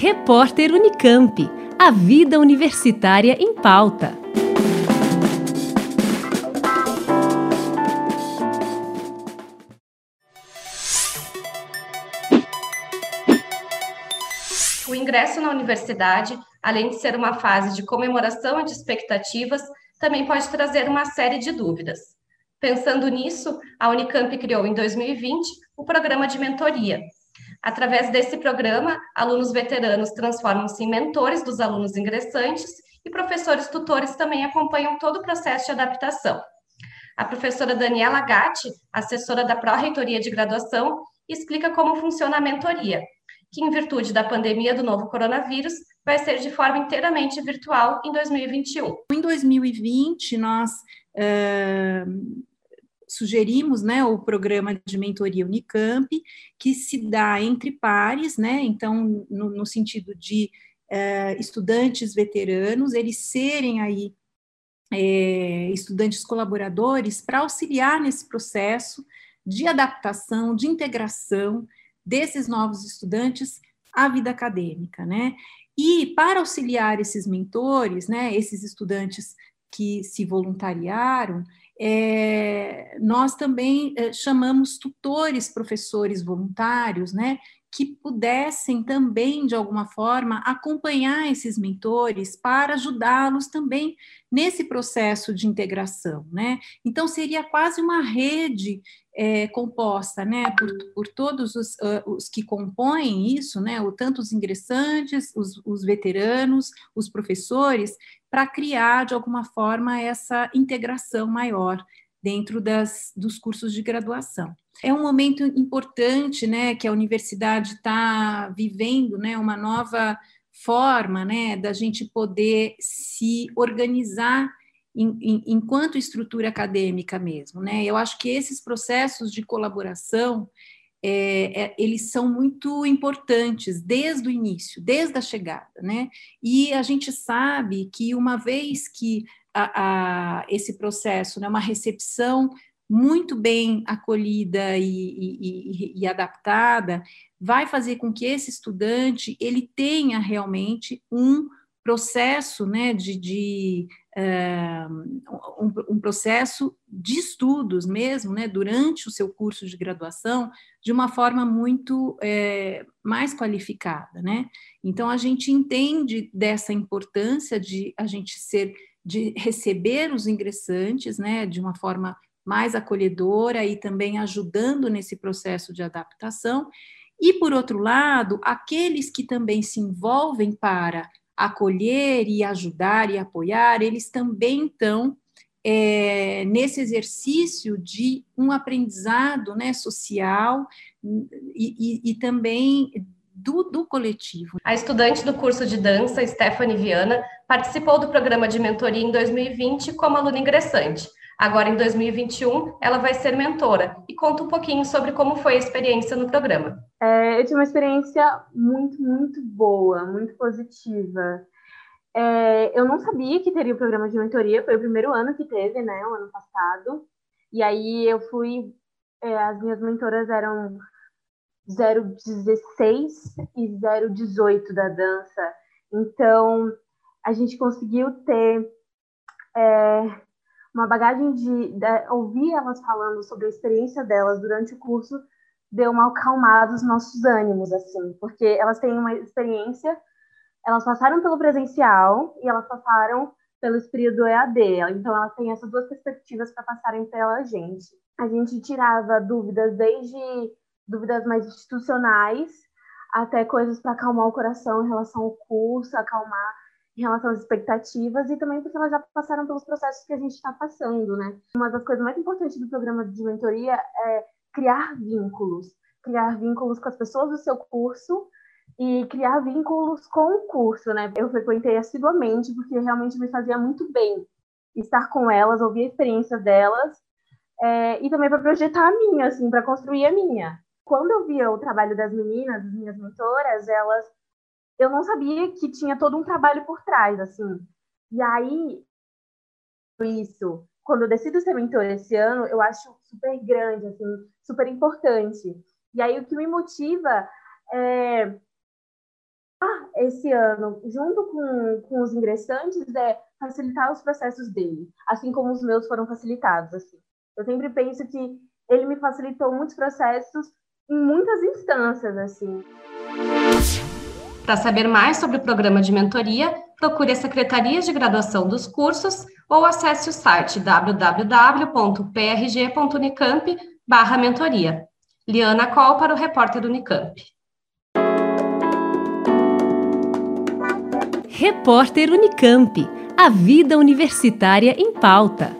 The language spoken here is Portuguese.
Repórter Unicamp. A vida universitária em pauta. O ingresso na universidade, além de ser uma fase de comemoração e de expectativas, também pode trazer uma série de dúvidas. Pensando nisso, a Unicamp criou em 2020 o programa de mentoria. Através desse programa, alunos veteranos transformam-se em mentores dos alunos ingressantes e professores tutores também acompanham todo o processo de adaptação. A professora Daniela Gatti, assessora da Pró-Reitoria de Graduação, explica como funciona a mentoria, que, em virtude da pandemia do novo coronavírus, vai ser de forma inteiramente virtual em 2021. Em 2020, nós uh, sugerimos né, o programa de mentoria Unicamp, que se dá entre pares, né, então, no, no sentido de uh, estudantes veteranos, eles serem aí é, estudantes colaboradores para auxiliar nesse processo de adaptação, de integração desses novos estudantes à vida acadêmica, né? E para auxiliar esses mentores, né, esses estudantes que se voluntariaram, é, nós também é, chamamos tutores, professores voluntários, né, que pudessem também, de alguma forma, acompanhar esses mentores para ajudá-los também nesse processo de integração, né? Então, seria quase uma rede é, composta, né, por, por todos os, uh, os, que compõem isso, né, o, tanto os ingressantes, os, os veteranos, os professores, para criar, de alguma forma, essa integração maior dentro das, dos cursos de graduação. É um momento importante, né, que a universidade está vivendo, né, uma nova forma, né, da gente poder se organizar em, em, enquanto estrutura acadêmica mesmo, né? Eu acho que esses processos de colaboração é, é, eles são muito importantes desde o início, desde a chegada, né? E a gente sabe que uma vez que a, a, esse processo, né, uma recepção muito bem acolhida e, e, e, adaptada, vai fazer com que esse estudante ele tenha realmente um processo né, de, de um, um, processo de estudos mesmo, né, durante o seu curso de graduação, de uma forma muito é, mais qualificada, né? Então a gente entende dessa importância de a gente ser, de receber os ingressantes, né, de uma forma mais acolhedora e também ajudando nesse processo de adaptação. E, por outro lado, aqueles que também se envolvem para acolher e ajudar e apoiar, eles também estão é, nesse exercício de um aprendizado né, social e, e, e também do, do, coletivo. A estudante do curso de dança, Stephanie Viana, participou do programa de mentoria em 2020 como aluna ingressante. Agora, em 2021, ela vai ser mentora e conta um pouquinho sobre como foi a experiência no programa. É, eu tive uma experiência muito, muito boa, muito positiva. É, eu não sabia que teria o programa de mentoria, foi o primeiro ano que teve, né, o ano passado. E aí eu fui, é, as minhas mentoras eram 016 e 018 da dança. Então, a gente conseguiu ter é, uma bagagem de, de, ouvir elas falando sobre a experiência delas durante o curso deu uma acalmada os nossos ânimos assim porque elas têm uma experiência elas passaram pelo presencial e elas passaram pelo período EAD então elas têm essas duas perspectivas para passarem pela gente. A gente tirava dúvidas desde dúvidas mais institucionais até coisas para acalmar o coração em relação ao curso acalmar em relação às expectativas e também porque elas já passaram pelos processos que a gente está passando, né? Uma das coisas mais importantes do programa de mentoria é criar vínculos, criar vínculos com as pessoas do seu curso e criar vínculos com o curso, né? Eu frequentei assiduamente porque realmente me fazia muito bem estar com elas, ouvir a experiência delas é, e também para projetar a minha, assim, para construir a minha. Quando eu via o trabalho das meninas, das minhas mentoras, elas eu não sabia que tinha todo um trabalho por trás, assim. E aí, isso, quando eu decido ser mentor esse ano, eu acho super grande, assim, super importante. E aí, o que me motiva é, ah, esse ano, junto com, com os ingressantes, é facilitar os processos dele, assim como os meus foram facilitados. Assim. Eu sempre penso que ele me facilitou muitos processos em muitas instâncias, assim. Para saber mais sobre o programa de mentoria, procure a Secretaria de Graduação dos Cursos ou acesse o site www.prg.unicamp/mentoria. Liana Col para o repórter Unicamp. Repórter Unicamp. A vida universitária em pauta.